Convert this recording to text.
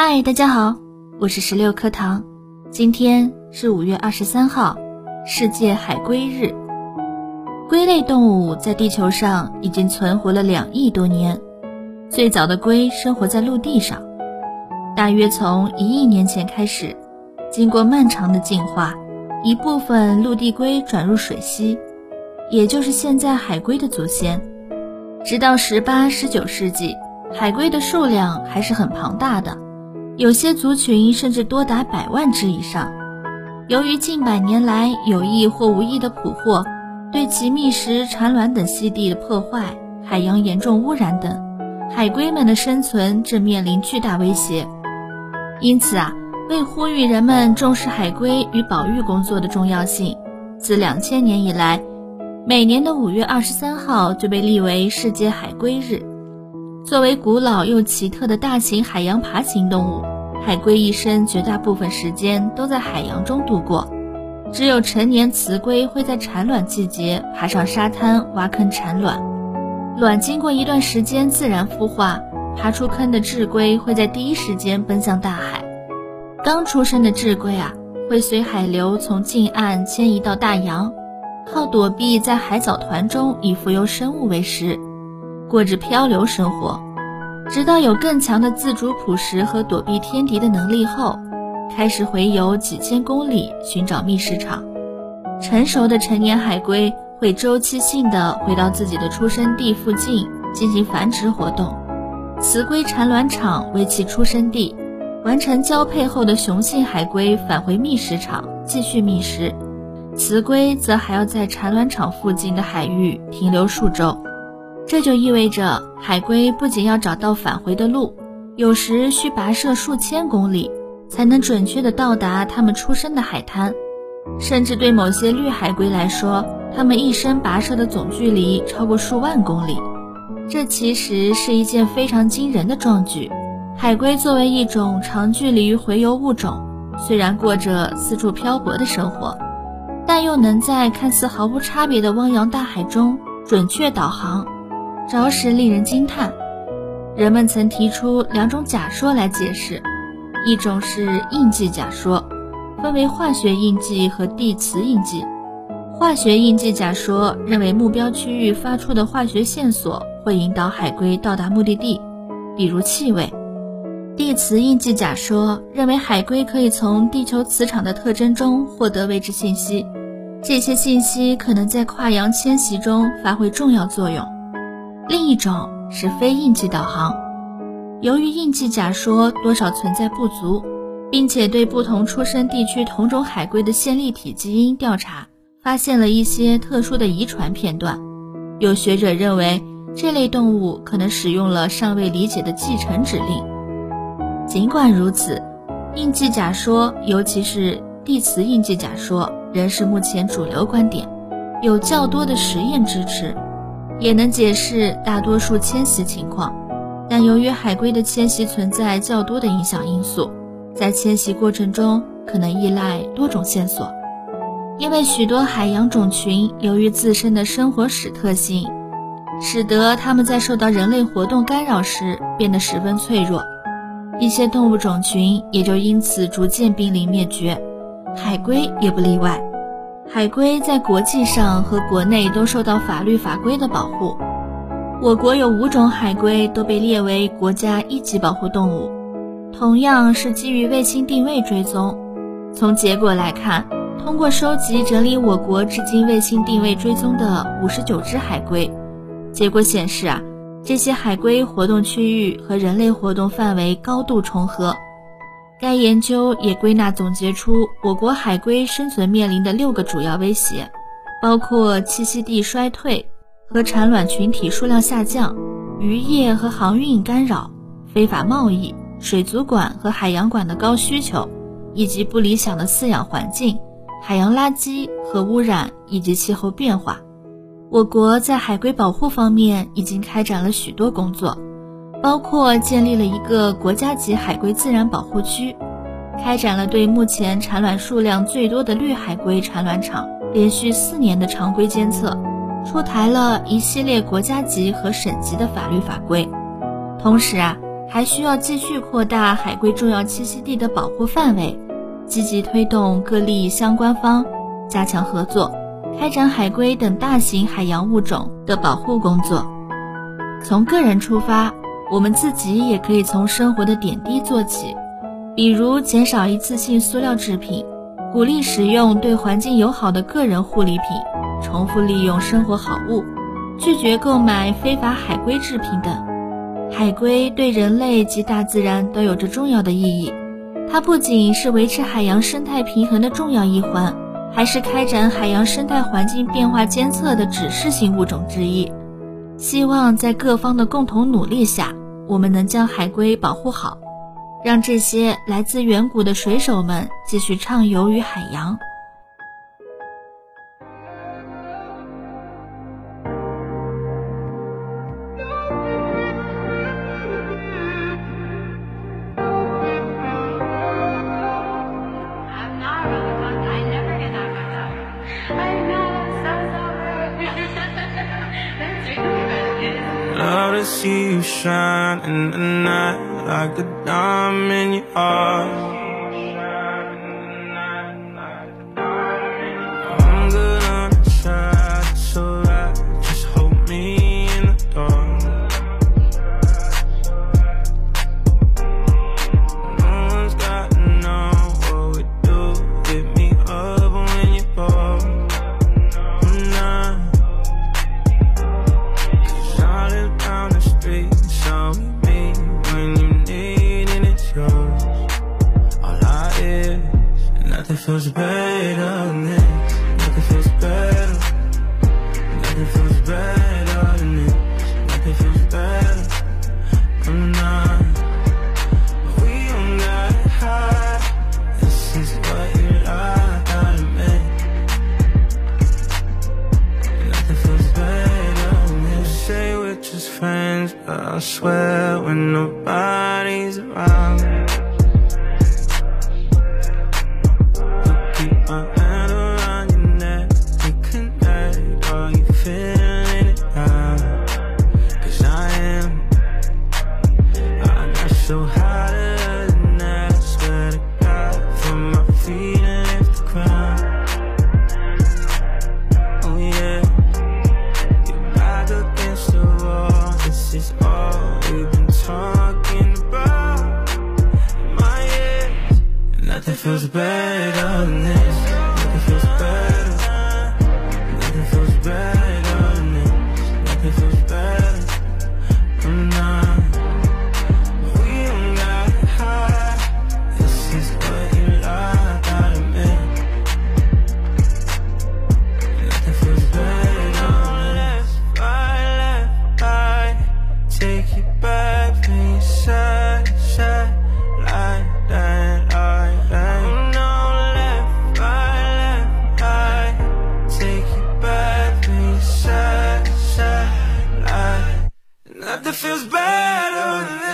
嗨，大家好，我是十六课堂。今天是五月二十三号，世界海龟日。龟类动物在地球上已经存活了两亿多年。最早的龟生活在陆地上，大约从一亿年前开始，经过漫长的进化，一部分陆地龟转入水栖，也就是现在海龟的祖先。直到十八、十九世纪，海龟的数量还是很庞大的，有些族群甚至多达百万只以上。由于近百年来有意或无意的捕获，对其觅食、产卵等栖地的破坏，海洋严重污染等，海龟们的生存正面临巨大威胁。因此啊，为呼吁人们重视海龟与保育工作的重要性，自两千年以来，每年的五月二十三号就被立为世界海龟日。作为古老又奇特的大型海洋爬行动物，海龟一生绝大部分时间都在海洋中度过。只有成年雌龟会在产卵季节爬上沙滩挖坑产卵，卵经过一段时间自然孵化，爬出坑的稚龟会在第一时间奔向大海。刚出生的稚龟啊，会随海流从近岸迁移到大洋，靠躲避在海藻团中以浮游生物为食，过着漂流生活，直到有更强的自主捕食和躲避天敌的能力后。开始回游几千公里寻找觅食场。成熟的成年海龟会周期性的回到自己的出生地附近进行繁殖活动。雌龟产卵场为其出生地，完成交配后的雄性海龟返回觅食场继续觅食，雌龟则还要在产卵场附近的海域停留数周。这就意味着海龟不仅要找到返回的路，有时需跋涉数千公里。才能准确地到达它们出生的海滩，甚至对某些绿海龟来说，它们一生跋涉的总距离超过数万公里。这其实是一件非常惊人的壮举。海龟作为一种长距离回游物种，虽然过着四处漂泊的生活，但又能在看似毫无差别的汪洋大海中准确导航，着实令人惊叹。人们曾提出两种假说来解释。一种是印记假说，分为化学印记和地磁印记。化学印记假说认为目标区域发出的化学线索会引导海龟到达目的地，比如气味。地磁印记假说认为海龟可以从地球磁场的特征中获得位置信息，这些信息可能在跨洋迁徙中发挥重要作用。另一种是非印记导航。由于印记假说多少存在不足，并且对不同出生地区同种海龟的线粒体基因调查，发现了一些特殊的遗传片段。有学者认为，这类动物可能使用了尚未理解的继承指令。尽管如此，印记假说，尤其是地磁印记假说，仍是目前主流观点，有较多的实验支持，也能解释大多数迁徙情况。但由于海龟的迁徙存在较多的影响因素，在迁徙过程中可能依赖多种线索。因为许多海洋种群由于自身的生活史特性，使得它们在受到人类活动干扰时变得十分脆弱，一些动物种群也就因此逐渐濒临灭绝，海龟也不例外。海龟在国际上和国内都受到法律法规的保护。我国有五种海龟都被列为国家一级保护动物，同样是基于卫星定位追踪。从结果来看，通过收集整理我国至今卫星定位追踪的五十九只海龟，结果显示啊，这些海龟活动区域和人类活动范围高度重合。该研究也归纳总结出我国海龟生存面临的六个主要威胁，包括栖息地衰退。和产卵群体数量下降、渔业和航运干扰、非法贸易、水族馆和海洋馆的高需求，以及不理想的饲养环境、海洋垃圾和污染以及气候变化。我国在海龟保护方面已经开展了许多工作，包括建立了一个国家级海龟自然保护区，开展了对目前产卵数量最多的绿海龟产卵场连续四年的常规监测。出台了一系列国家级和省级的法律法规，同时啊，还需要继续扩大海龟重要栖息地的保护范围，积极推动各利益相关方加强合作，开展海龟等大型海洋物种的保护工作。从个人出发，我们自己也可以从生活的点滴做起，比如减少一次性塑料制品，鼓励使用对环境友好的个人护理品，重复利用生活好物，拒绝购买非法海龟制品等。海龟对人类及大自然都有着重要的意义，它不仅是维持海洋生态平衡的重要一环，还是开展海洋生态环境变化监测的指示性物种之一。希望在各方的共同努力下，我们能将海龟保护好，让这些来自远古的水手们继续畅游于海洋。See you shine in the night like a diamond in your feels better than this. Nothing feels better. Nothing feels better than this. Nothing feels better. I'm not. But We don't got high. This is what you like of me. Nothing feels better than this. Say we're just friends, but I swear when nobody's around. so hotter than that. I swear to God, from my feet and lift the ground. Oh yeah, you're back against the wall. This is all we've been talking about. In my ears, nothing feels better than this. feels better